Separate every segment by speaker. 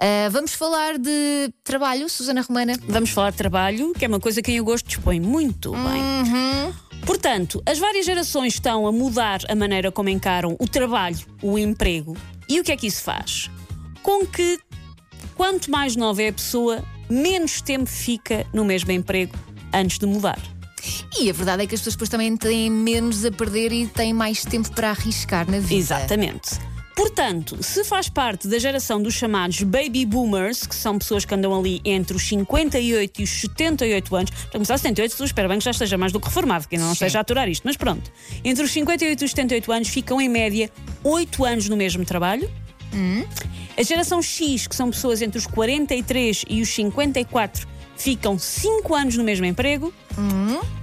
Speaker 1: Ah, vamos falar de trabalho, Susana Romana?
Speaker 2: Vamos falar de trabalho, que é uma coisa que em agosto dispõe muito bem.
Speaker 1: Uhum.
Speaker 2: Portanto, as várias gerações estão a mudar a maneira como encaram o trabalho, o emprego. E o que é que isso faz? Com que, quanto mais nova é a pessoa, menos tempo fica no mesmo emprego antes de mudar.
Speaker 1: E a verdade é que as pessoas depois também têm menos a perder e têm mais tempo para arriscar na vida.
Speaker 2: Exatamente. Portanto, se faz parte da geração dos chamados baby boomers, que são pessoas que andam ali entre os 58 e os 78 anos, para começar 78, tu espera bem que já esteja mais do que reformado, que ainda não
Speaker 1: Sim.
Speaker 2: esteja a aturar isto, mas pronto. Entre os 58 e os 78 anos ficam em média 8 anos no mesmo trabalho. A geração X, que são pessoas entre os 43 e os 54, ficam 5 anos no mesmo emprego.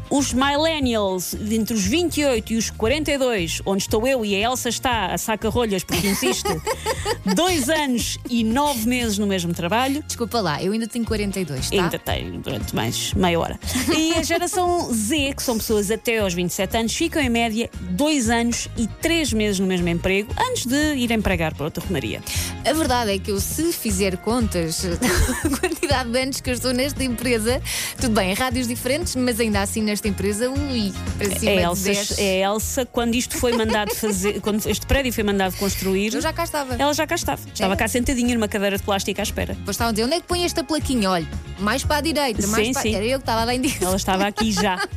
Speaker 2: Os millennials, entre os 28 e os 42, onde estou eu e a Elsa está a saca rolhas porque insiste, 2 anos e 9 meses no mesmo trabalho.
Speaker 1: Desculpa lá, eu ainda tenho 42, tá?
Speaker 2: Ainda tem durante mais meia hora. E a geração Z, que são pessoas até aos 27 anos, ficam em média 2 anos e 3 meses no mesmo emprego antes de ir empregar para outra romaria.
Speaker 1: A verdade é que eu, se fizer contas da quantidade de anos que eu estou nesta empresa, tudo bem, rádios diferentes, mas ainda assim nesta empresa, ui, para cima
Speaker 2: É a
Speaker 1: de
Speaker 2: Elsa,
Speaker 1: 10.
Speaker 2: é a Elsa, quando isto foi mandado fazer, quando este prédio foi mandado construir,
Speaker 1: Eu já cá estava.
Speaker 2: ela já cá estava. Estava
Speaker 1: É?
Speaker 2: cá sentadinha numa cadeira de plástico à espera.
Speaker 1: Depois estavam a dizer, onde é que põe esta plaquinha? Olha, mais para a direita, mais
Speaker 2: Sim,
Speaker 1: para...
Speaker 2: sim.
Speaker 1: Era eu que estava a dar indicação.
Speaker 2: Ela estava aqui já.